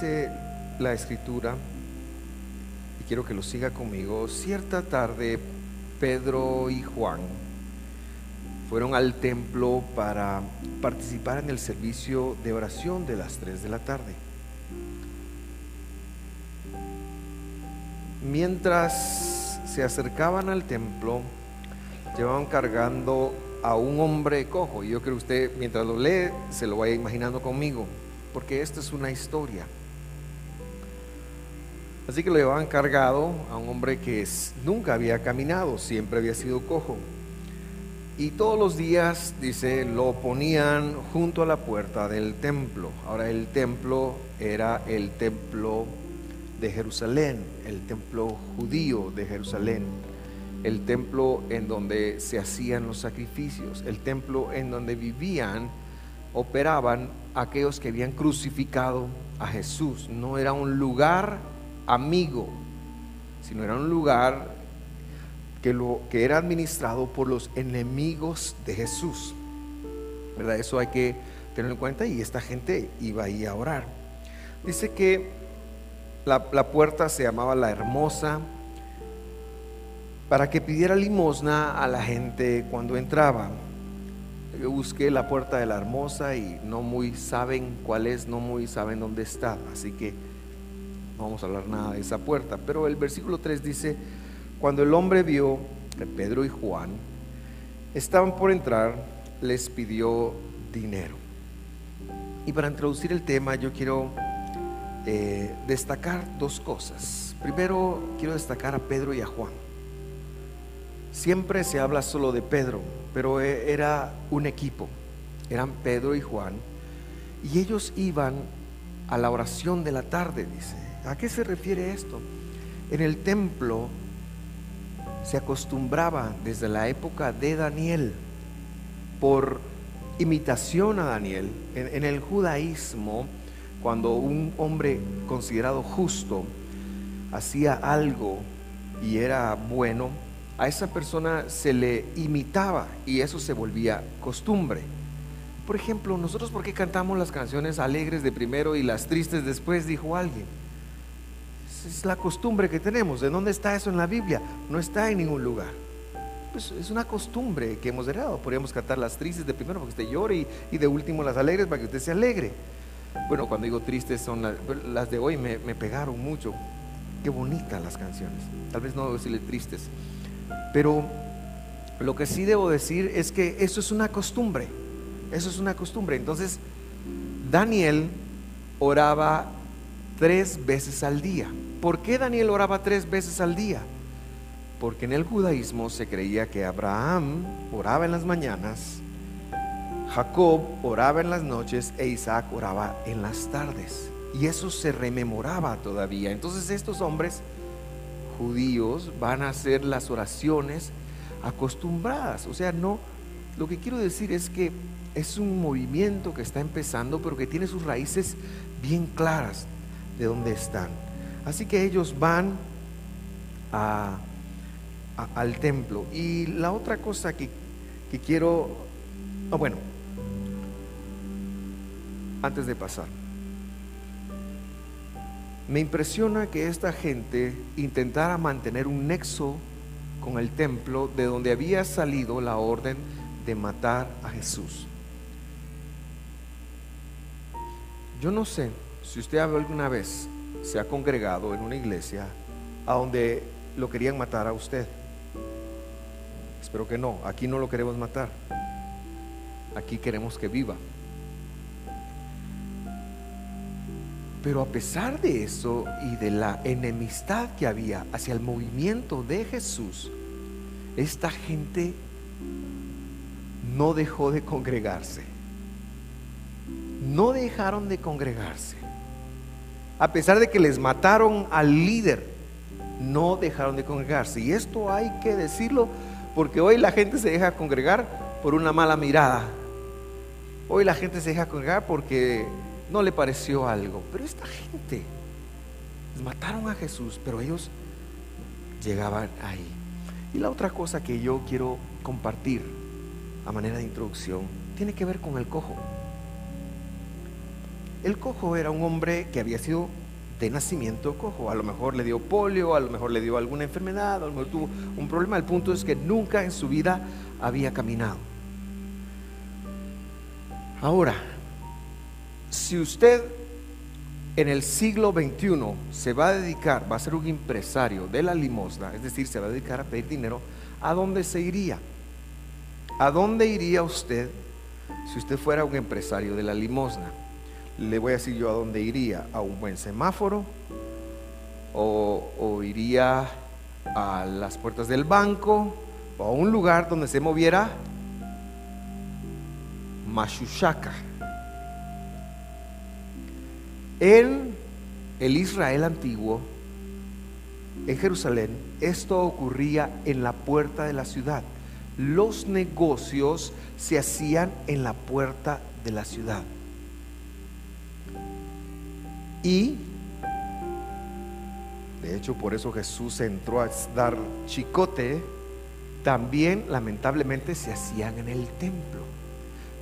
Dice la escritura, y quiero que lo siga conmigo, cierta tarde Pedro y Juan fueron al templo para participar en el servicio de oración de las 3 de la tarde. Mientras se acercaban al templo, llevaban cargando a un hombre cojo. Y yo creo que usted, mientras lo lee, se lo vaya imaginando conmigo, porque esta es una historia. Así que lo llevaban cargado a un hombre que nunca había caminado, siempre había sido cojo. Y todos los días, dice, lo ponían junto a la puerta del templo. Ahora el templo era el templo de Jerusalén, el templo judío de Jerusalén, el templo en donde se hacían los sacrificios, el templo en donde vivían, operaban aquellos que habían crucificado a Jesús. No era un lugar amigo, sino era un lugar que, lo, que era administrado por los enemigos de Jesús. ¿Verdad? Eso hay que tenerlo en cuenta y esta gente iba ahí a orar. Dice que la, la puerta se llamaba La Hermosa para que pidiera limosna a la gente cuando entraba. Yo busqué la puerta de la hermosa y no muy saben cuál es, no muy saben dónde está. Así que no vamos a hablar nada de esa puerta. Pero el versículo 3 dice, cuando el hombre vio que Pedro y Juan estaban por entrar, les pidió dinero. Y para introducir el tema yo quiero eh, destacar dos cosas. Primero quiero destacar a Pedro y a Juan. Siempre se habla solo de Pedro, pero e, era un equipo. Eran Pedro y Juan. Y ellos iban a la oración de la tarde, dice. ¿A qué se refiere esto? En el templo se acostumbraba desde la época de Daniel, por imitación a Daniel, en, el judaísmo, cuando un hombre considerado justo hacía algo y era bueno, a esa persona se le imitaba y eso se volvía costumbre. Por ejemplo, nosotros por qué cantamos las canciones alegres de primero y las tristes después, dijo alguien es la costumbre que tenemos. ¿De dónde está eso en la Biblia? No está en ningún lugar. Pues es una costumbre que hemos heredado. Podríamos cantar las tristes de primero para que usted llore y, de último las alegres para que usted se alegre. Bueno, cuando digo tristes son las, de hoy me, pegaron mucho. Qué bonitas las canciones. Tal vez no debo decirle tristes. Pero lo que sí debo decir es que eso es una costumbre. Eso es una costumbre. Entonces, Daniel oraba tres veces al día. ¿Por qué Daniel oraba tres veces al día? Porque en el judaísmo se creía que Abraham oraba en las mañanas, Jacob oraba en las noches e Isaac oraba en las tardes. Y eso se rememoraba todavía. Entonces estos hombres judíos van a hacer las oraciones acostumbradas. O sea, no, lo que quiero decir es que es un movimiento que está empezando, pero que tiene sus raíces bien claras de dónde están. Así que ellos van al templo. Y la otra cosa que, quiero, ah, bueno, antes de pasar, me impresiona que esta gente intentara mantener un nexo con el templo de donde había salido la orden de matar a Jesús. Yo no sé si usted alguna vez se ha congregado en una iglesia a donde lo querían matar a usted. Espero que no, aquí no lo queremos matar. Aquí queremos que viva. Pero a pesar de eso y de la enemistad que había hacia el movimiento de Jesús, esta gente no dejó de congregarse. No dejaron de congregarse a pesar de que les mataron al líder, no dejaron de congregarse. Y esto hay que decirlo porque hoy la gente se deja congregar por una mala mirada. Hoy la gente se deja congregar porque no le pareció algo. Pero esta gente les mataron a Jesús, pero ellos llegaban ahí. Y la otra cosa que yo quiero compartir a manera de introducción tiene que ver con el cojo. El cojo era un hombre que había sido de nacimiento cojo. A lo mejor le dio polio, a lo mejor le dio alguna enfermedad, a lo mejor tuvo un problema. El punto es que nunca en su vida había caminado. Ahora, si usted en el siglo XXI se va a dedicar, va a ser un empresario de la limosna, es decir, se va a dedicar a pedir dinero, ¿a dónde se iría? ¿A dónde iría usted si usted fuera un empresario de la limosna? Le voy a decir yo a dónde iría, a un buen semáforo o, iría a las puertas del banco o a un lugar donde se moviera Mashushaka en el Israel antiguo, en Jerusalén, esto ocurría en la puerta de la ciudad. Los negocios se hacían en la puerta de la ciudad. Y, de hecho, por eso Jesús entró a dar chicote, también lamentablemente se hacían en el templo.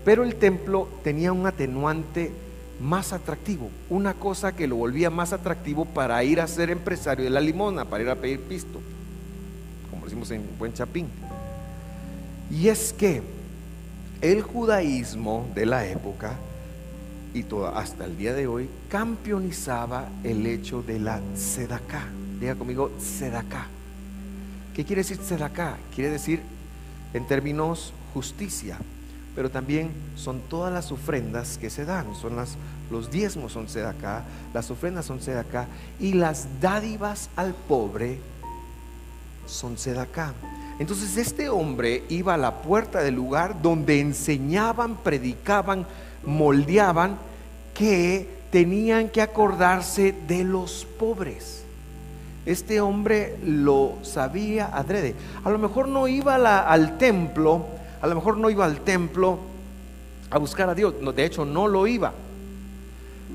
Pero el templo tenía un atenuante más atractivo, una cosa que lo volvía más atractivo para ir a ser empresario de la limona, para ir a pedir pisto, como decimos en Buen Chapín. Y es que el judaísmo de la época y hasta el día de hoy campeonizaba el hecho de la sedaká. Diga conmigo, sedaká. ¿Qué quiere decir sedaká? Quiere decir, en términos, justicia, pero también son todas las ofrendas que se dan, son las, los diezmos son acá, las ofrendas son acá y las dádivas al pobre son acá. Entonces este hombre iba a la puerta del lugar donde enseñaban, predicaban, moldeaban que tenían que acordarse de los pobres. Este hombre lo sabía adrede. A lo mejor no iba al templo a lo mejor no iba al templo a buscar a Dios, no, de hecho no lo iba.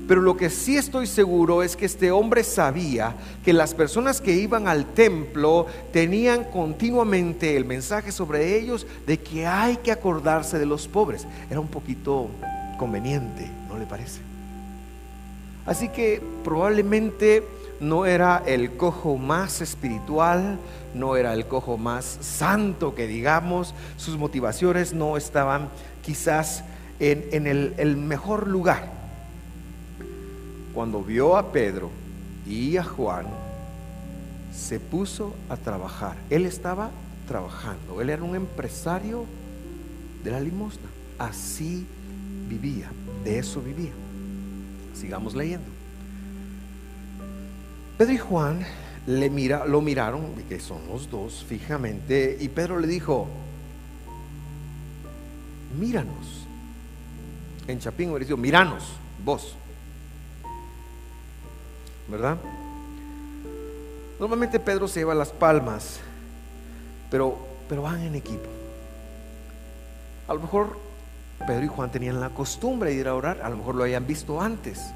Pero lo que sí estoy seguro es que este hombre sabía que las personas que iban al templo tenían continuamente el mensaje sobre ellos de que hay que acordarse de los pobres. Era un poquito conveniente, ¿no le parece? Así que probablemente no era el cojo más espiritual, no era el cojo más santo que digamos, sus motivaciones no estaban quizás en, el, el mejor lugar. Cuando vio a Pedro y a Juan, se puso a trabajar. Él estaba trabajando, él era un empresario de la limosna. Así vivía, de eso vivía. Sigamos leyendo. Pedro y Juan le mira, lo miraron, que son los dos fijamente, y Pedro le dijo, míranos. En Chapín hubiera dicho, míranos, vos. ¿Verdad? Normalmente Pedro se lleva las palmas, pero, pero van en equipo. A lo mejor Pedro y Juan tenían la costumbre de ir a orar, a lo mejor lo habían visto antes.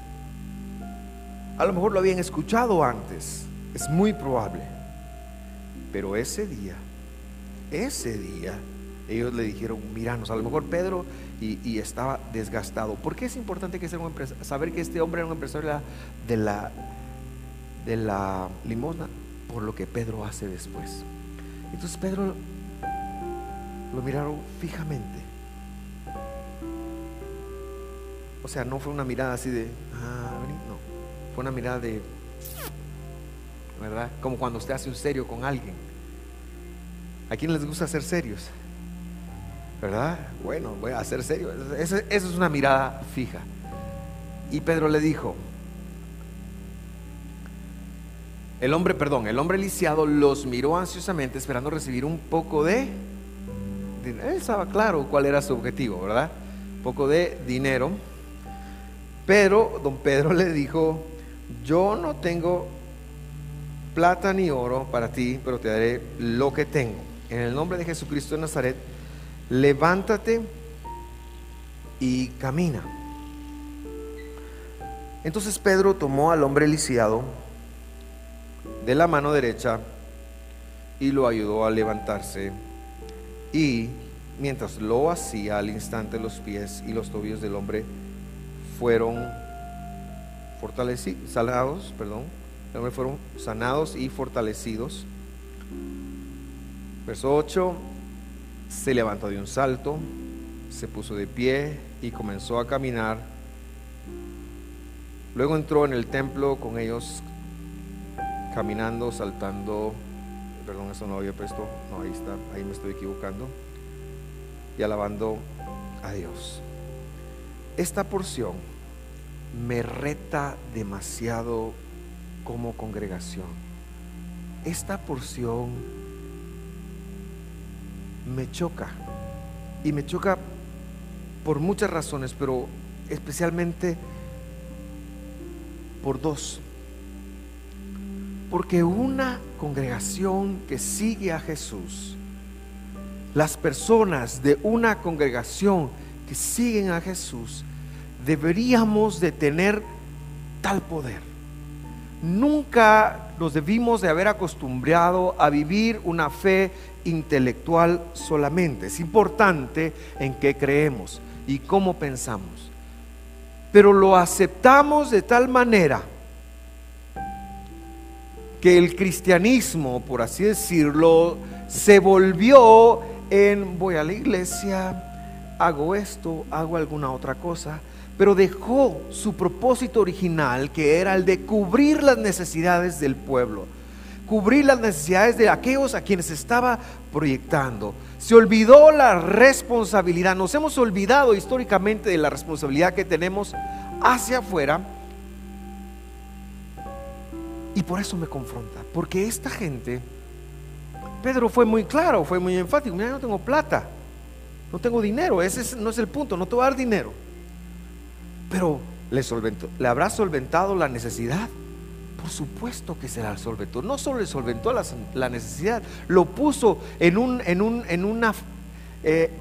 A lo mejor lo habían escuchado antes, es muy probable. Pero ese día, ese día, ellos le dijeron, miranos, a lo mejor Pedro y, estaba desgastado. ¿Por qué es importante que sea un saber que este hombre era un empresario de la, de la limosna? Por lo que Pedro hace después. Entonces Pedro lo miraron fijamente. O sea, no fue una mirada así de, ah, no una mirada de, ¿verdad? Como cuando usted hace un serio con alguien. ¿A quién les gusta ser serios? ¿Verdad? Bueno, voy a hacer serio. Esa, es una mirada fija. Y Pedro le dijo, el hombre, perdón, el hombre lisiado los miró ansiosamente esperando recibir un poco de... Él estaba claro cuál era su objetivo, ¿verdad? Un poco de dinero. Pero don Pedro le dijo, yo no tengo plata ni oro para ti, pero te daré lo que tengo. En el nombre de Jesucristo de Nazaret, levántate y camina. Entonces Pedro tomó al hombre lisiado de la mano derecha y lo ayudó a levantarse. Y mientras lo hacía, al instante los pies y los tobillos del hombre fueron fortalecidos, sanados, perdón, fueron sanados y fortalecidos. Verso 8, se levantó de un salto, se puso de pie y comenzó a caminar. Luego entró en el templo con ellos, caminando, saltando. Perdón, eso no había puesto. No, ahí está, ahí me estoy equivocando. Y alabando a Dios. Esta porción me reta demasiado como congregación. Esta porción me choca. Y me choca por muchas razones, pero especialmente por dos. Porque una congregación que sigue a Jesús, las personas de una congregación que siguen a Jesús, deberíamos de tener tal poder. Nunca nos debimos de haber acostumbrado a vivir una fe intelectual solamente. Es importante en qué creemos y cómo pensamos. Pero lo aceptamos de tal manera que el cristianismo, por así decirlo, se volvió en voy a la iglesia, hago esto, hago alguna otra cosa, pero dejó su propósito original, que era el de cubrir las necesidades del pueblo, cubrir las necesidades de aquellos a quienes estaba proyectando. Se olvidó la responsabilidad, nos hemos olvidado históricamente de la responsabilidad que tenemos hacia afuera. Y por eso me confronta, porque esta gente, Pedro fue muy claro, fue muy enfático, mira, no tengo plata, no tengo dinero, ese no es el punto, no te voy a dar dinero pero ¿le, solventó, ¿le habrá solventado la necesidad? Por supuesto que será solventó. No solo le solventó la, necesidad, lo puso en, una, eh,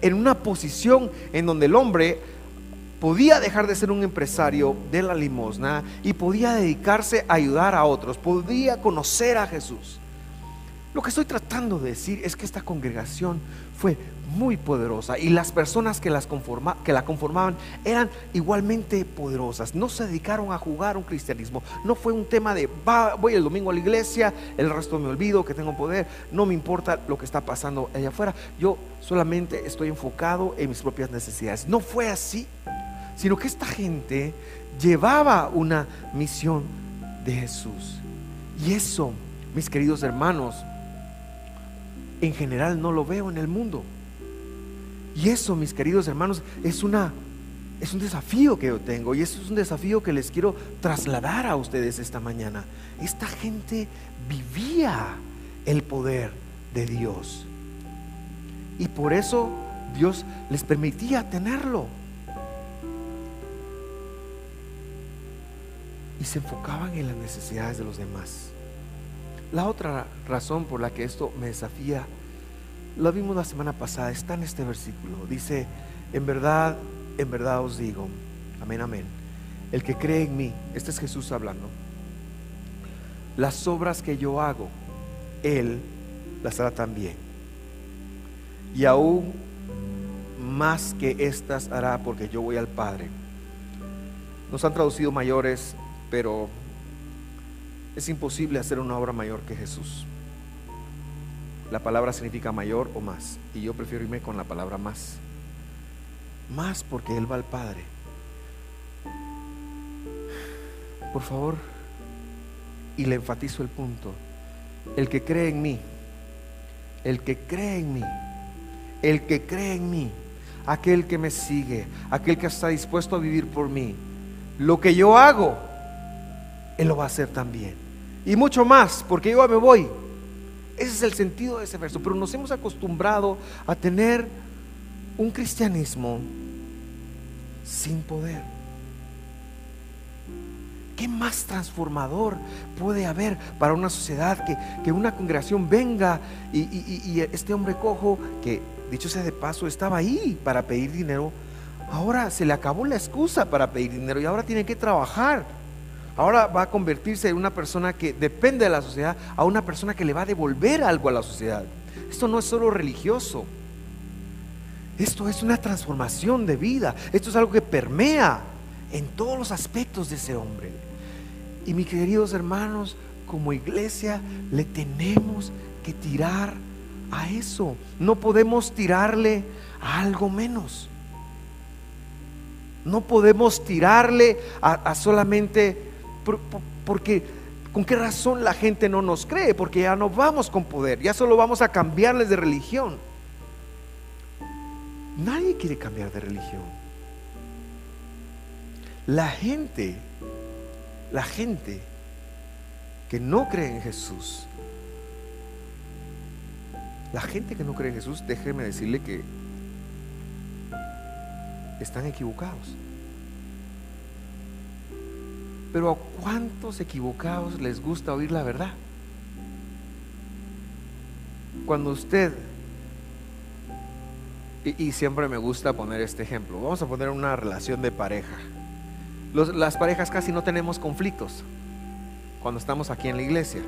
en una posición en donde el hombre podía dejar de ser un empresario de la limosna y podía dedicarse a ayudar a otros, podía conocer a Jesús. Lo que estoy tratando de decir es que esta congregación fue muy poderosa y las personas que, las conforma, que la conformaban eran igualmente poderosas. No se dedicaron a jugar un cristianismo. No fue un tema de voy el domingo a la iglesia, el resto me olvido que tengo poder. No me importa lo que está pasando allá afuera. Yo solamente estoy enfocado en mis propias necesidades. No fue así, sino que esta gente llevaba una misión de Jesús. Y eso, mis queridos hermanos, en general no lo veo en el mundo. Y eso, mis queridos hermanos, es una es un desafío que yo tengo y eso es un desafío que les quiero trasladar a ustedes esta mañana. Esta gente vivía el poder de Dios. Y por eso Dios les permitía tenerlo. Y se enfocaban en las necesidades de los demás. La otra razón por la que esto me desafía, lo vimos la semana pasada, está en este versículo. Dice, en verdad, en verdad os digo, amén, amén. El que cree en mí, este es Jesús hablando, las obras que yo hago, Él las hará también. Y aún más que estas hará porque yo voy al Padre. Nos han traducido mayores, pero es imposible hacer una obra mayor que Jesús. La palabra significa mayor o más. Y yo prefiero irme con la palabra más. Más porque Él va al Padre. Por favor, y le enfatizo el punto. El que cree en mí, el que cree en mí, el que cree en mí, aquel que me sigue, aquel que está dispuesto a vivir por mí, lo que yo hago, Él lo va a hacer también y mucho más, porque yo me voy. Ese es el sentido de ese verso. Pero nos hemos acostumbrado a tener un cristianismo sin poder. ¿Qué más transformador puede haber para una sociedad que, una congregación venga y, y, este hombre cojo, que dicho sea de paso, estaba ahí para pedir dinero, ahora se le acabó la excusa para pedir dinero y ahora tiene que trabajar? Ahora va a convertirse en una persona que depende de la sociedad, a una persona que le va a devolver algo a la sociedad. Esto no es solo religioso. Esto es una transformación de vida. Esto es algo que permea en todos los aspectos de ese hombre. Y mis queridos hermanos, como iglesia le tenemos que tirar a eso. No podemos tirarle a algo menos. No podemos tirarle a, solamente porque con qué razón la gente no nos cree, porque ya no vamos con poder, ya solo vamos a cambiarles de religión. Nadie quiere cambiar de religión. La gente, la gente que no cree en Jesús, la gente que no cree en Jesús, déjeme decirle que están equivocados. Pero ¿a cuántos equivocados les gusta oír la verdad? Cuando usted, y, siempre me gusta poner este ejemplo, vamos a poner una relación de pareja. las parejas casi no tenemos conflictos cuando estamos aquí en la iglesia.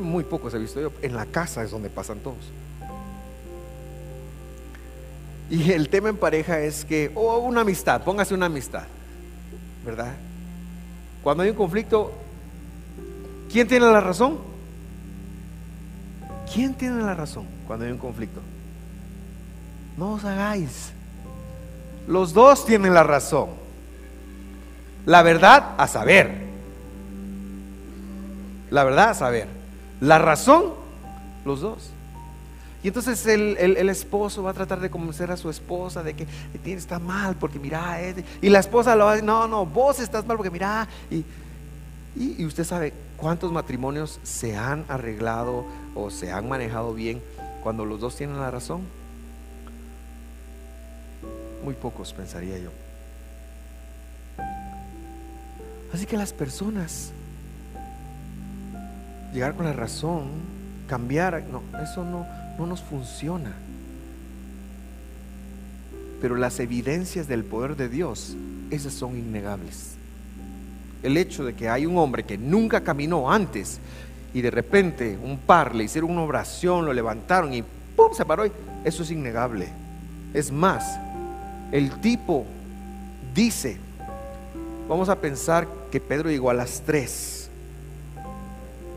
Muy pocos he visto yo. En la casa es donde pasan todos. Y el tema en pareja es que, o oh, una amistad, póngase una amistad, ¿verdad? Cuando hay un conflicto, ¿quién tiene la razón? ¿Quién tiene la razón cuando hay un conflicto? No os hagáis. Los dos tienen la razón. La verdad a saber. La verdad a saber. La razón, los dos. Entonces el, esposo va a tratar de convencer a su esposa de que está mal porque mira, y la esposa lo va a decir, no, no, vos estás mal porque mira, y, y, usted sabe cuántos matrimonios se han arreglado o se han manejado bien cuando los dos tienen la razón. Muy pocos, pensaría yo. Así que las personas, llegar con la razón, cambiar, no, eso no, no nos funciona. Pero las evidencias del poder de Dios, esas son innegables. El hecho de que hay un hombre que nunca caminó antes y de repente un par le hicieron una oración, lo levantaron y ¡pum! se paró. Eso es innegable. Es más, el tipo dice, vamos a pensar que Pedro llegó a las tres.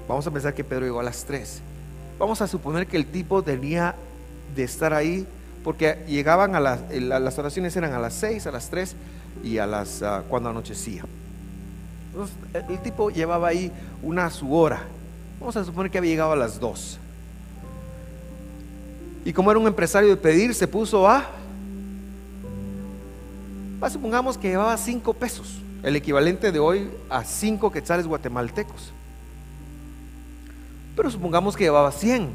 Vamos a pensar que Pedro llegó a las tres. Vamos a suponer que el tipo tenía de estar ahí porque llegaban a las, las oraciones eran a las 6, a las 3 y a las ah, cuando anochecía. Entonces, el, tipo llevaba ahí una su hora. Vamos a suponer que había llegado a las 2. Y como era un empresario de pedir, se puso a. supongamos que llevaba 5 pesos, el equivalente de hoy a 5 quetzales guatemaltecos. Pero supongamos que llevaba 100,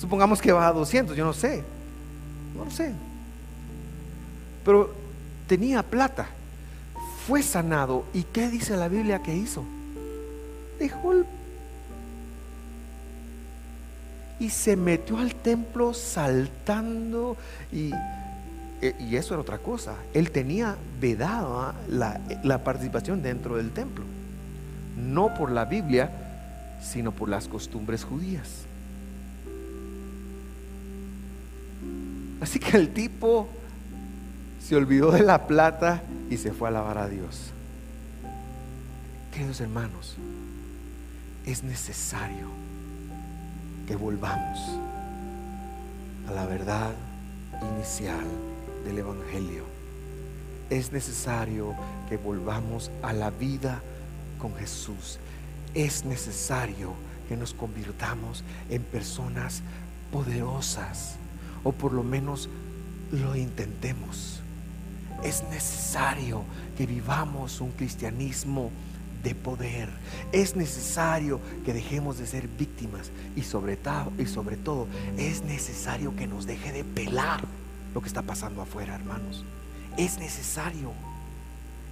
supongamos que llevaba 200, yo no sé, no lo sé. Pero tenía plata, fue sanado. ¿Y qué dice la Biblia que hizo? Dejó el... Y se metió al templo saltando y, e, y eso era otra cosa. Él tenía vedada la, la participación dentro del templo. No por la Biblia, sino por las costumbres judías. Así que el tipo se olvidó de la plata y se fue a alabar a Dios. Queridos hermanos, es necesario que volvamos a la verdad inicial del Evangelio. Es necesario que volvamos a la vida con Jesús es necesario que nos convirtamos en personas poderosas o por lo menos lo intentemos. Es necesario que vivamos un cristianismo de poder. Es necesario que dejemos de ser víctimas y sobre, todo, es necesario que nos deje de pelar lo que está pasando afuera, hermanos. Es necesario.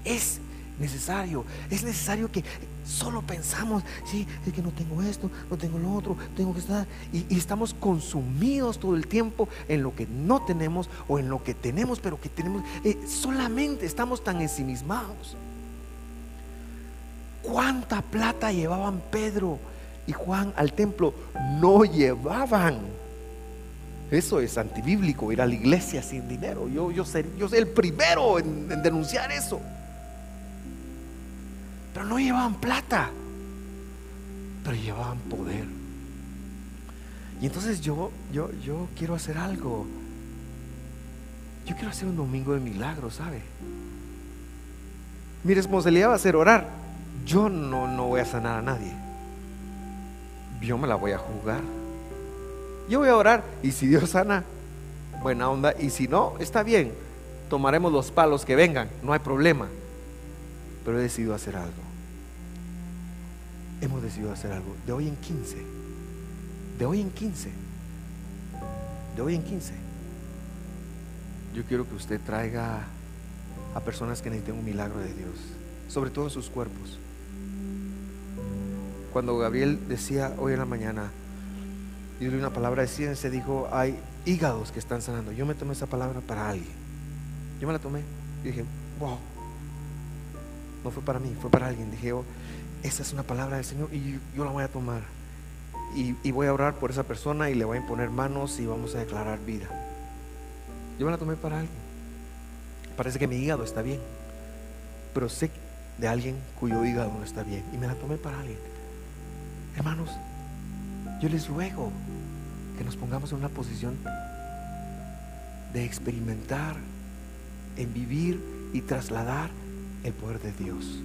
Es necesario. Es necesario que solo pensamos, sí, es que no tengo esto, no tengo lo otro, tengo que estar. Y, estamos consumidos todo el tiempo en lo que no tenemos o en lo que tenemos, pero que tenemos. Eh, solamente estamos tan ensimismados. ¿Cuánta plata llevaban Pedro y Juan al templo? No llevaban. Eso es antibíblico, ir a la iglesia sin dinero. Yo, yo, sé, yo soy el primero en denunciar eso. Pero no llevaban plata, pero llevaban poder. Y entonces yo, yo, yo quiero hacer algo. Yo quiero hacer un domingo de milagros, ¿sabe? Mi responsabilidad va a ser orar. Yo no, no voy a sanar a nadie. Yo me la voy a jugar. Yo voy a orar y si Dios sana, buena onda. Y si no, está bien. Tomaremos los palos que vengan, no hay problema. Pero he decidido hacer algo. Hemos decidido hacer algo. De hoy en 15. De hoy en 15. De hoy en 15. Yo quiero que usted traiga a personas que necesiten un milagro de Dios, sobre todo en sus cuerpos. Cuando Gabriel decía hoy en la mañana, y una palabra de ciencia, dijo, hay hígados que están sanando. Yo me tomé esa palabra para alguien. Yo me la tomé y dije, wow. No fue para mí, fue para alguien. Dije, oh, esa es una palabra del Señor y yo, la voy a tomar. Y, y, voy a orar por esa persona y le voy a imponer manos y vamos a declarar vida. Yo me la tomé para alguien. Parece que mi hígado está bien, pero sé de alguien cuyo hígado no está bien y me la tomé para alguien. Hermanos, yo les ruego que nos pongamos en una posición de experimentar, en vivir y trasladar el poder de Dios.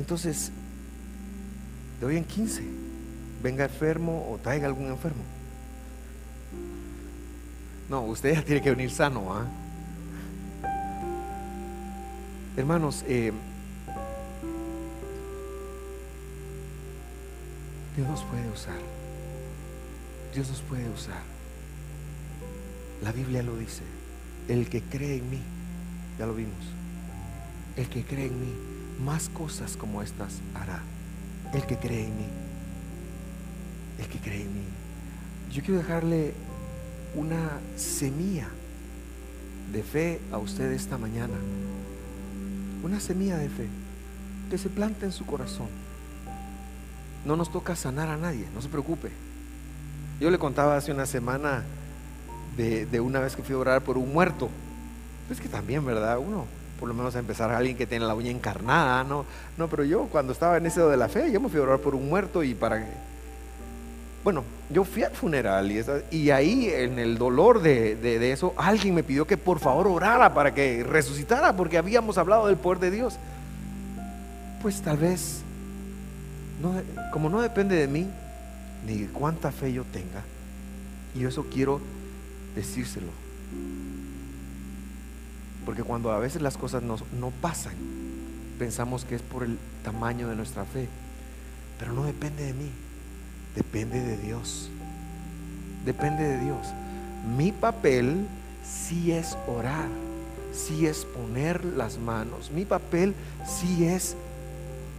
Entonces, de hoy en 15, venga enfermo o traiga algún enfermo. No, usted ya tiene que venir sano. ¿ah? Hermanos, eh, Dios nos puede usar. Dios nos puede usar. La Biblia lo dice. El que cree en mí, ya lo vimos. El que cree en mí, más cosas como estas hará. El que cree en mí. El que cree en mí. Yo quiero dejarle una semilla de fe a usted esta mañana. Una semilla de fe que se planta en su corazón. No nos toca sanar a nadie, no se preocupe. Yo le contaba hace una semana de, una vez que fui a orar por un muerto. Es que también, ¿verdad? Uno, por lo menos a empezar a alguien que tiene la uña encarnada, ¿no? No, pero yo cuando estaba en ese de la fe, yo me fui a orar por un muerto y para bueno, yo fui al funeral y, ahí en el dolor de, eso, alguien me pidió que por favor orara para que resucitara, porque habíamos hablado del poder de Dios. Pues tal vez, como no depende de mí, ni de cuánta fe yo tenga, y eso quiero decírselo. Porque cuando a veces las cosas no, no pasan, pensamos que es por el tamaño de nuestra fe, pero no depende de mí Depende de Dios. Depende de Dios. Mi papel sí es orar, sí es poner las manos. Mi papel sí es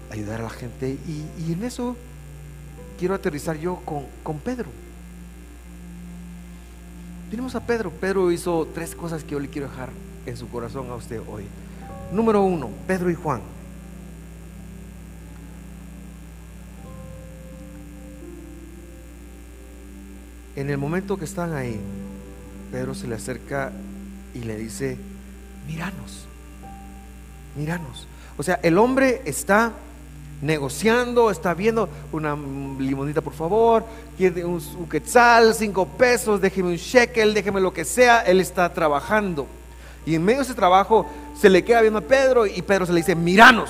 ayudar a la gente. Y, en eso quiero aterrizar yo con, con Pedro. Tenemos a Pedro. Pedro hizo tres cosas que yo le quiero dejar en su corazón a usted hoy. Número uno, Pedro y Juan. En el momento que están ahí, Pedro se le acerca y le dice, míranos, míranos. O sea, el hombre está negociando, está viendo una limonita por favor, quiere un, quetzal, cinco pesos, déjeme un shekel, déjeme lo que sea, él está trabajando. Y en medio de ese trabajo se le queda viendo a Pedro y Pedro se le dice, míranos.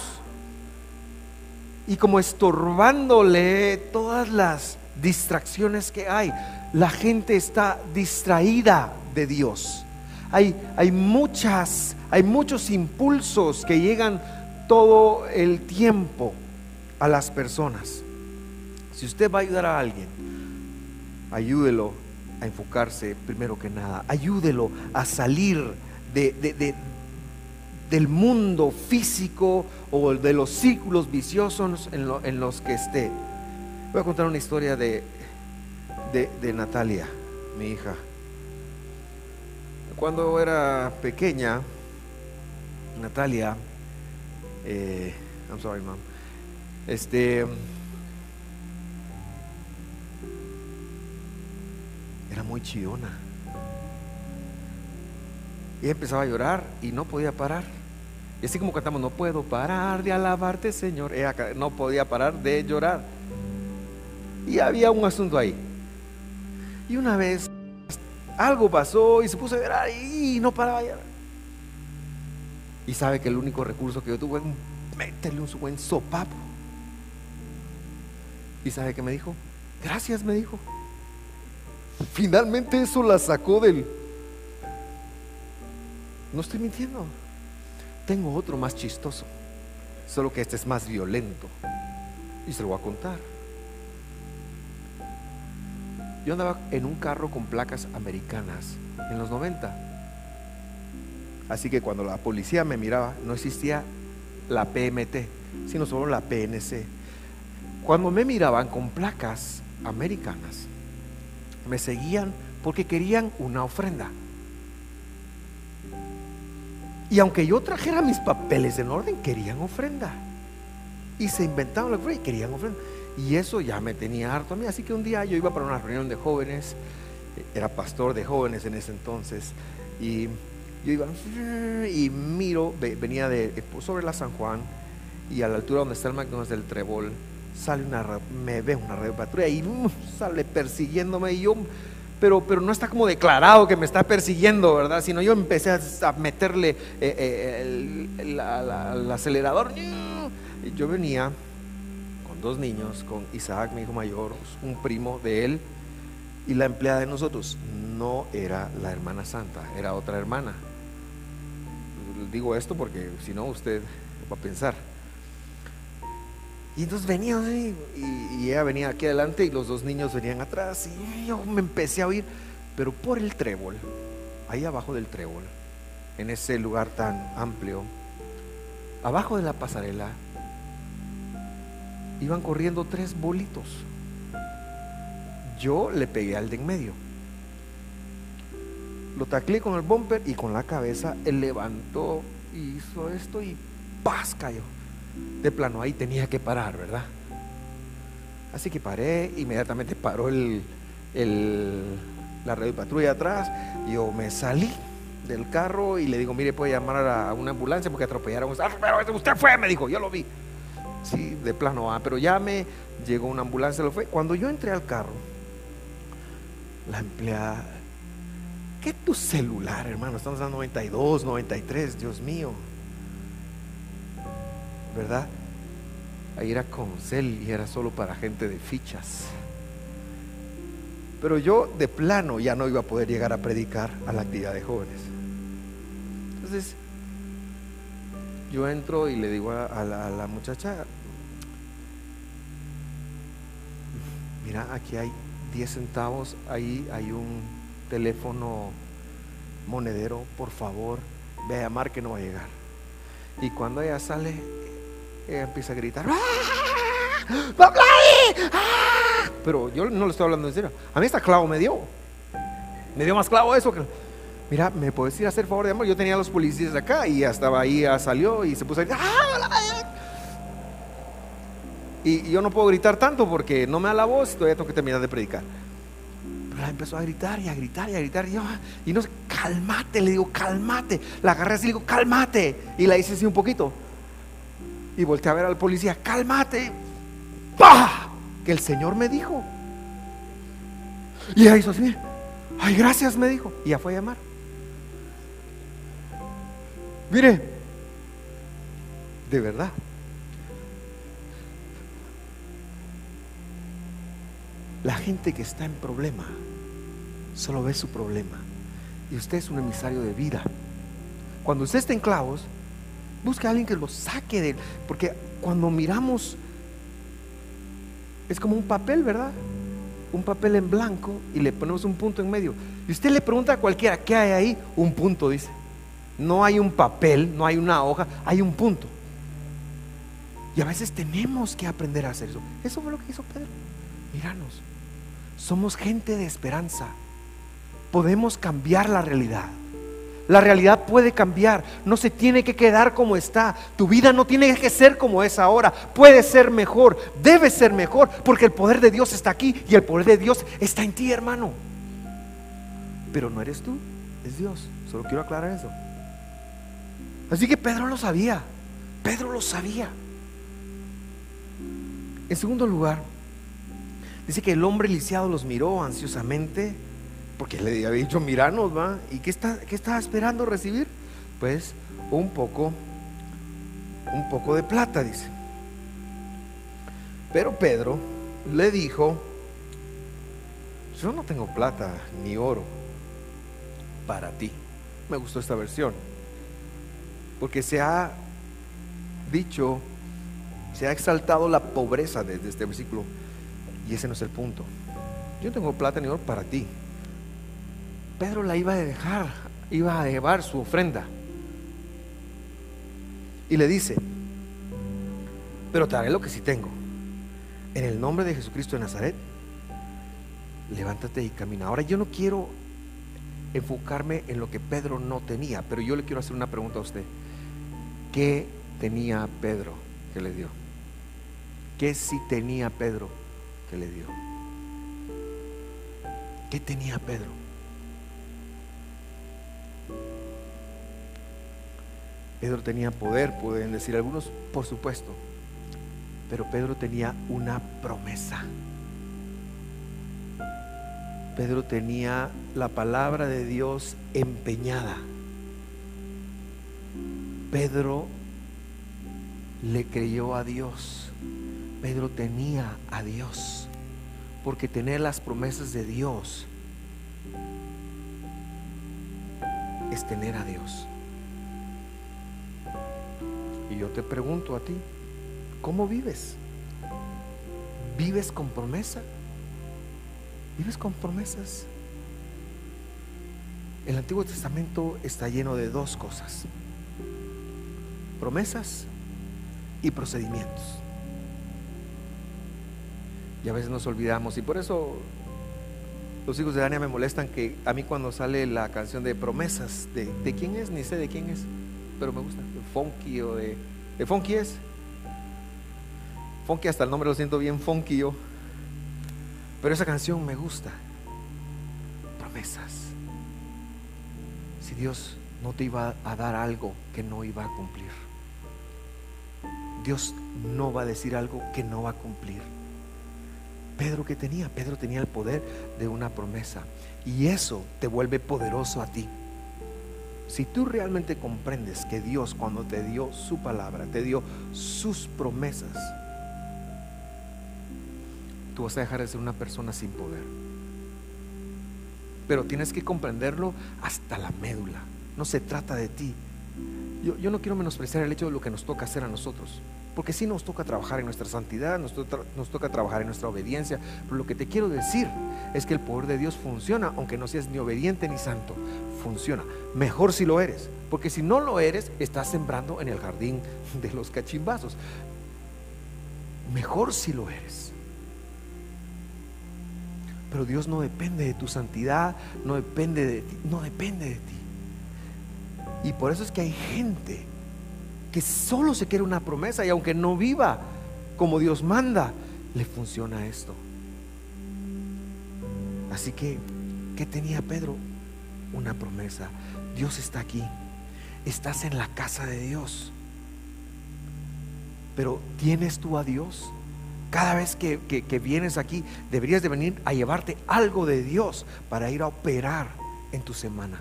Y como estorbándole todas las distracciones que hay la gente está distraída de Dios. Hay, hay, muchas, hay muchos impulsos que llegan todo el tiempo a las personas. Si usted va a ayudar a alguien, ayúdelo a enfocarse primero que nada. Ayúdelo a salir de, del mundo físico o de los círculos viciosos en, en los que esté. Voy a contar una historia de de, Natalia, mi hija. Cuando era pequeña, Natalia, eh, I'm sorry, mom, este, era muy chillona. Y empezaba a llorar y no podía parar. Y así como cantamos, no puedo parar de alabarte, Señor. No podía parar de llorar. Y había un asunto ahí. Y una vez algo pasó y se puso a llorar y no paraba de llorar. Y sabe que el único recurso que yo tuve es meterle un buen sopapo. Y sabe que me dijo, gracias, me dijo. Finalmente eso la sacó del... No estoy mintiendo. Tengo otro más chistoso, solo que este es más violento. Y se lo voy a contar. Yo andaba en un carro con placas americanas en los 90. Así que cuando la policía me miraba, no existía la PMT, sino solo la PNC. Cuando me miraban con placas americanas, me seguían porque querían una ofrenda. Y aunque yo trajera mis papeles en orden, querían ofrenda. Y se inventaban la ofrenda y querían ofrenda. Y eso ya me tenía harto a mí. Así que un día yo iba para una reunión de jóvenes, era pastor de jóvenes en ese entonces, y yo iba y miro, venía de, sobre la San Juan, y a la altura donde está el McDonald's del Trebol, sale una, me ve una red patrulla y uh, sale persiguiéndome y yo, pero, pero no está como declarado que me está persiguiendo, ¿verdad? Sino yo empecé a, meterle eh, eh, el, acelerador. yo venía con dos niños, con Isaac, mi hijo mayor, un primo de él, y la empleada de nosotros no era la hermana santa, era otra hermana. Digo esto porque si no usted va a pensar. Y entonces venía y, ella venía aquí adelante y los dos niños venían atrás y yo me empecé a oír, pero por el trébol, ahí abajo del trébol, en ese lugar tan amplio, abajo de la pasarela, iban corriendo tres bolitos. Yo le pegué al de en medio. Lo taclé con el bumper y con la cabeza, él levantó, hizo esto y ¡paz! cayó de plano ahí tenía que parar, ¿verdad? Así que paré, inmediatamente paró el, la radio patrulla atrás, yo me salí del carro y le digo, mire, puede llamar a una ambulancia porque atropellaron. Ah, pero usted fue, me dijo, yo lo vi. Sí, de plano, ah, pero llame, llegó una ambulancia, lo fue. Cuando yo entré al carro, la empleada, ¿qué tu celular, hermano? Estamos en 92, 93, Dios mío. ¿Verdad? Ahí era con cel y era solo para gente de fichas. Pero yo de plano ya no iba a poder llegar a predicar a la actividad de jóvenes. Entonces, yo entro y le digo a, la, muchacha, mira, aquí hay 10 centavos, ahí hay un teléfono monedero, por favor, ve a llamar que no va a llegar. Y cuando ella sale, ella empieza a gritar. ¡Ah! Pero yo no le estoy hablando en serio. A mí esta clavo me dio. Me dio más clavo eso que. Mira, ¿me puedes ir a hacer favor de amor? Yo tenía a los policías acá y ya estaba ahí, salió y se puso a gritar. ¡Ah! Y yo no puedo gritar tanto porque no me da la voz y todavía tengo que terminar de predicar. Pero empezó a gritar y a gritar y a gritar. Y, yo, y no sé, cálmate, le digo, cálmate. La agarré así, le digo, cálmate. Y la hice así un poquito y volteé a ver al policía, cálmate. ¡Pah! Que el Señor me dijo. Y ella hizo así, ay, gracias, me dijo. Y ya fue a llamar. Mire, de verdad. La gente que está en problema solo ve su problema. Y usted es un emisario de vida. Cuando usted está en clavos, Busque a alguien que lo saque de él. Porque cuando miramos, es como un papel, ¿verdad? Un papel en blanco y le ponemos un punto en medio. Y usted le pregunta a cualquiera, ¿qué hay ahí? Un punto, dice. No hay un papel, no hay una hoja, hay un punto. Y a veces tenemos que aprender a hacer eso. Eso fue lo que hizo Pedro. Míranos, somos gente de esperanza. Podemos cambiar la realidad. La realidad puede cambiar, no se tiene que quedar como está. Tu vida no tiene que ser como es ahora, puede ser mejor, debe ser mejor, porque el poder de Dios está aquí y el poder de Dios está en ti, hermano. Pero no eres tú, es Dios. Solo quiero aclarar eso. Así que Pedro lo sabía. Pedro lo sabía. En segundo lugar, dice que el hombre lisiado los miró ansiosamente porque le había dicho, miranos, va. ¿Y qué, está, qué estaba esperando recibir? Pues un poco, un poco de plata, dice. Pero Pedro le dijo, yo no tengo plata ni oro para ti. Me gustó esta versión. Porque se ha dicho, se ha exaltado la pobreza desde este versículo. Y ese no es el punto. Yo no tengo plata ni oro para ti. Pedro la iba a dejar, iba a llevar su ofrenda. Y le dice, pero te haré lo que sí tengo. En el nombre de Jesucristo de Nazaret, levántate y camina. Ahora yo no quiero enfocarme en lo que Pedro no tenía, pero yo le quiero hacer una pregunta a usted. ¿Qué tenía Pedro que le dio? ¿Qué sí tenía Pedro que le dio? ¿Qué tenía Pedro? Pedro tenía poder, pueden decir algunos, por supuesto, pero Pedro tenía una promesa. Pedro tenía la palabra de Dios empeñada. Pedro le creyó a Dios. Pedro tenía a Dios. Porque tener las promesas de Dios es tener a Dios. Y yo te pregunto a ti, ¿cómo vives? ¿Vives con promesa? ¿Vives con promesas? El Antiguo Testamento está lleno de dos cosas. Promesas y procedimientos. Y a veces nos olvidamos. Y por eso los hijos de Dania me molestan que a mí cuando sale la canción de promesas, de, ¿de quién es? Ni sé de quién es pero me gusta. Funky o de. ¿De funky es? Funky hasta el nombre lo siento bien funky yo. Pero esa canción me gusta. Promesas. Si Dios no te iba a dar algo que no iba a cumplir. Dios no va a decir algo que no va a cumplir. Pedro que tenía, Pedro tenía el poder de una promesa. Y eso te vuelve poderoso a ti. Si tú realmente comprendes que Dios cuando te dio su palabra, te dio sus promesas, tú vas a dejar de ser una persona sin poder. Pero tienes que comprenderlo hasta la médula. No se trata de ti. Yo, yo no quiero menospreciar el hecho de lo que nos toca hacer a nosotros. Porque sí nos toca trabajar en nuestra santidad, nos, nos, toca trabajar en nuestra obediencia. Pero lo que te quiero decir es que el poder de Dios funciona, aunque no seas ni obediente ni santo. Funciona. Mejor si lo eres. Porque si no lo eres, estás sembrando en el jardín de los cachimbazos. Mejor si lo eres. Pero Dios no depende de tu santidad, no depende de ti, no depende de ti. Y por eso es que hay gente que solo se quiere una promesa y aunque no viva como Dios manda, le funciona esto. Así que, ¿qué tenía Pedro? Una promesa. Dios está aquí. Estás en la casa de Dios. Pero ¿tienes tú a Dios? Cada vez que, que, vienes aquí, deberías de venir a llevarte algo de Dios para ir a operar en tu semana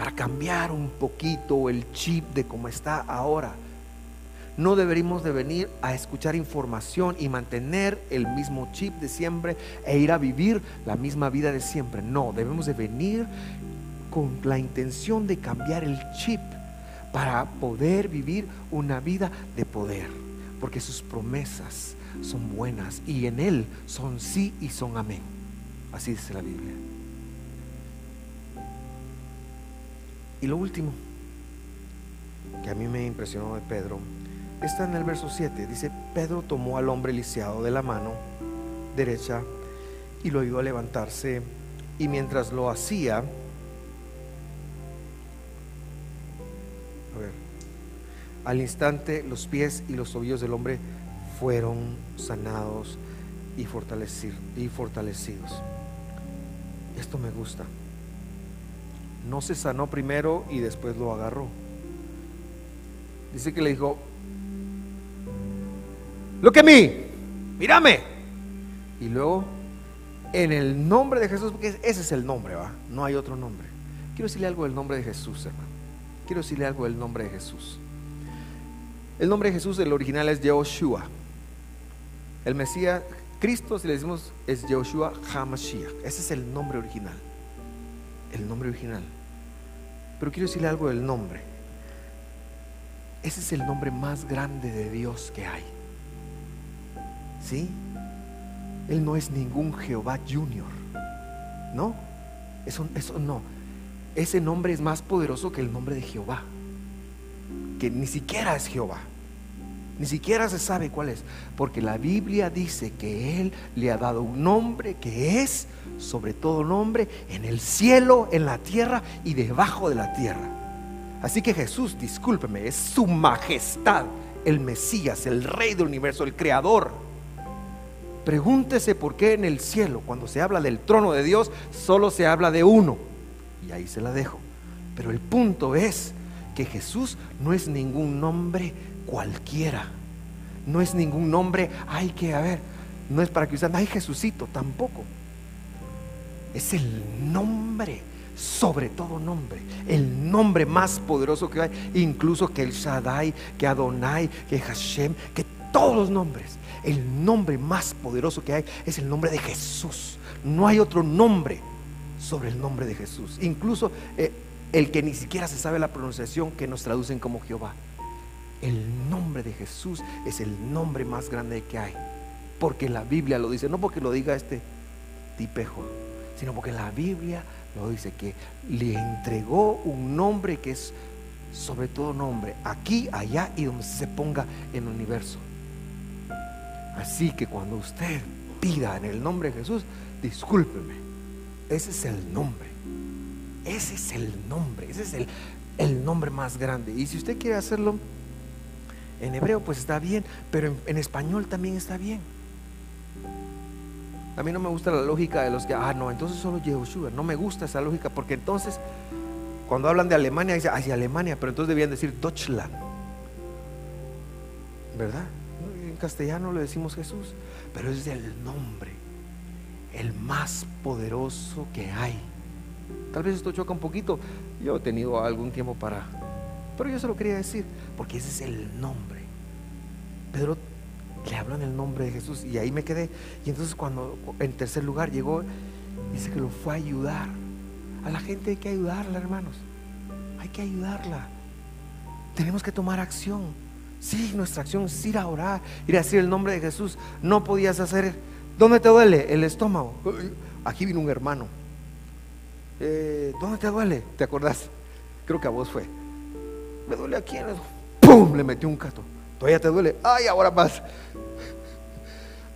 para cambiar un poquito el chip de cómo está ahora. No deberíamos de venir a escuchar información y mantener el mismo chip de siempre e ir a vivir la misma vida de siempre. No, debemos de venir con la intención de cambiar el chip para poder vivir una vida de poder. Porque sus promesas son buenas y en Él son sí y son amén. Así dice la Biblia. Y lo último que a mí me impresionó de Pedro está en el verso 7. Dice, Pedro tomó al hombre lisiado de la mano derecha y lo ayudó a levantarse. Y mientras lo hacía, a ver, al instante los pies y los tobillos del hombre fueron sanados y, y fortalecidos. Esto me gusta no se sanó primero y después lo agarró. Dice que le dijo, Look at me, mírame. Y luego, en el nombre de Jesús, porque ese es el nombre, ¿va? No hay otro nombre. Quiero decirle algo del nombre de Jesús, hermano. Quiero decirle algo del nombre de Jesús. El nombre de Jesús, el original es Yehoshua. El Mesías, Cristo, si le decimos, es Yehoshua HaMashiach. Ese es el nombre original. El nombre original. Pero quiero decirle algo del nombre. Ese es el nombre más grande de Dios que hay. ¿Sí? Él no es ningún Jehová Junior. No, eso, eso no. Ese nombre es más poderoso que el nombre de Jehová. Que ni siquiera es Jehová. Ni siquiera se sabe cuál es. Porque la Biblia dice que Él le ha dado un nombre que es sobre todo nombre en el cielo, en la tierra y debajo de la tierra. Así que Jesús, discúlpeme, es su majestad, el Mesías, el Rey del universo, el Creador. Pregúntese por qué en el cielo, cuando se habla del trono de Dios, solo se habla de uno. Y ahí se la dejo. Pero el punto es que Jesús no es ningún nombre cualquiera. No es ningún nombre, hay que, a ver, no es para que usted, ay Jesucito, tampoco. Es el nombre, sobre todo nombre, el nombre más poderoso que hay, incluso que el Shaddai, que Adonai, que Hashem, que todos los nombres. El nombre más poderoso que hay es el nombre de Jesús. No hay otro nombre sobre el nombre de Jesús. Incluso eh, el que ni siquiera se sabe la pronunciación que nos traducen como Jehová. El nombre de Jesús es el nombre más grande que hay. Porque la Biblia lo dice, no porque lo diga este tipejo, sino porque la Biblia lo dice que le entregó un nombre que es sobre todo nombre, aquí, allá y donde se ponga en el universo. Así que cuando usted pida en el nombre de Jesús, discúlpeme, ese es el nombre. Ese es el nombre, ese es el, el nombre más grande. Y si usted quiere hacerlo en hebreo, pues está bien, pero en, español también está bien. A mí no me gusta la lógica de los que, ah, no, entonces solo Yehoshua. No me gusta esa lógica porque entonces, cuando hablan de Alemania, dicen, ay, Alemania, pero entonces debían decir Deutschland. ¿Verdad? castellano le decimos Jesús, pero es el nombre, el más poderoso que hay. Tal vez esto choca un poquito. Yo he tenido algún tiempo para... Pero yo se lo quería decir, porque ese es el nombre. Pedro le habló en el nombre de Jesús y ahí me quedé. Y entonces cuando en tercer lugar llegó, dice que lo fue a ayudar. A la gente hay que ayudarla, hermanos. Hay que ayudarla. Tenemos que tomar acción. Sí, nuestra acción es ir a orar, ir a decir el nombre de Jesús. No podías hacer. ¿Dónde te duele? El estómago. Aquí vino un hermano. Eh, ¿Dónde te duele? ¿Te acordás? Creo que a vos fue. Me duele aquí en el... ¡Pum! Le metió un cato. ¿Todavía te duele? ¡Ay, ahora más!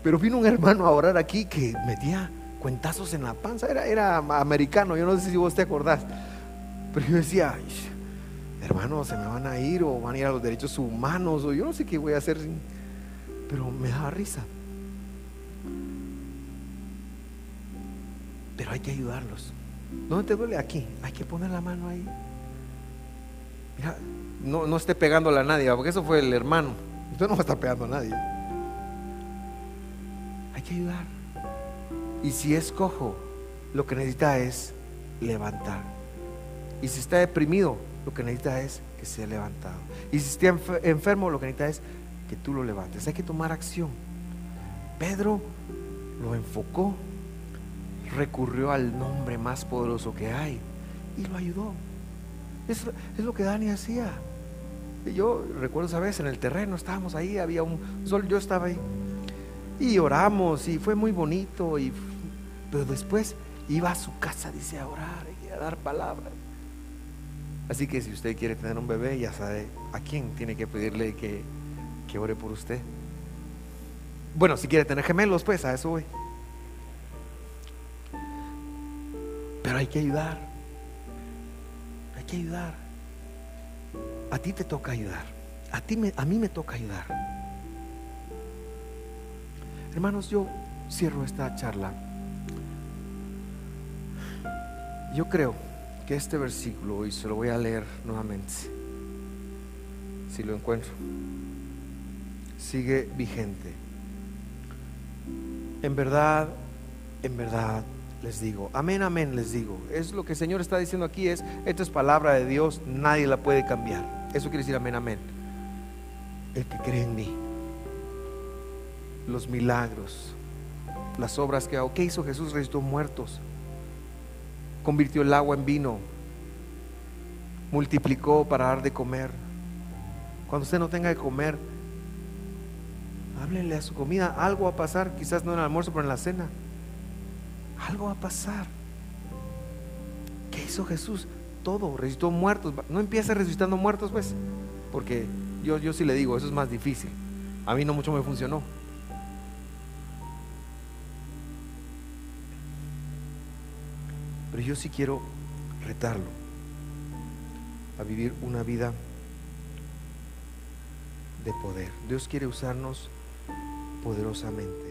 Pero vino un hermano a orar aquí que metía cuentazos en la panza. Era, era americano, yo no sé si vos te acordás. Pero yo decía, hermano, se me van a ir o van a ir a los derechos humanos o yo no sé qué voy a hacer, pero me da risa. Pero hay que ayudarlos. ¿Dónde te duele? Aquí. Hay que poner la mano ahí. Mira, no, no esté pegándole a nadie, porque eso fue el hermano. Usted no va a estar pegando a nadie. Hay que ayudar. Y si es cojo, lo que necesita es levantar. Y si está deprimido, lo que necesita es que sea levantado. Y si está enfermo, lo que necesita es que tú lo levantes. Hay que tomar acción. Pedro lo enfocó, recurrió al nombre más poderoso que hay y lo ayudó. Es, es lo que Dani hacía. Yo recuerdo esa vez en el terreno, estábamos ahí, había un sol, yo estaba ahí. Y oramos y fue muy bonito. Y, pero después iba a su casa, dice, a orar y a dar palabras. Así que si usted quiere tener un bebé, ya sabe a quién tiene que pedirle que, que ore por usted. Bueno, si quiere tener gemelos, pues a eso voy. Pero hay que ayudar. Hay que ayudar. A ti te toca ayudar. A, ti me, a mí me toca ayudar. Hermanos, yo cierro esta charla. Yo creo que este versículo, y se lo voy a leer nuevamente, si lo encuentro. Sigue vigente. En verdad, en verdad les digo, amén, amén les digo. Es lo que el Señor está diciendo aquí es, esto es palabra de Dios, nadie la puede cambiar. Eso quiere decir amén, amén. El que cree en mí, los milagros, las obras que hago. ¿Qué hizo Jesús? Resucitó muertos, convirtió el agua en vino, multiplicó para dar de comer. Cuando usted no tenga que comer, háblenle a su comida. Algo va a pasar, quizás no en el almuerzo, pero en la cena. Algo va a pasar. ¿Qué hizo Jesús? Todo, resucitó muertos. No empieza resucitando muertos, pues, porque yo, yo sí le digo, eso es más difícil. A mí no mucho me funcionó. Pero yo sí quiero retarlo a vivir una vida de poder. Dios quiere usarnos poderosamente.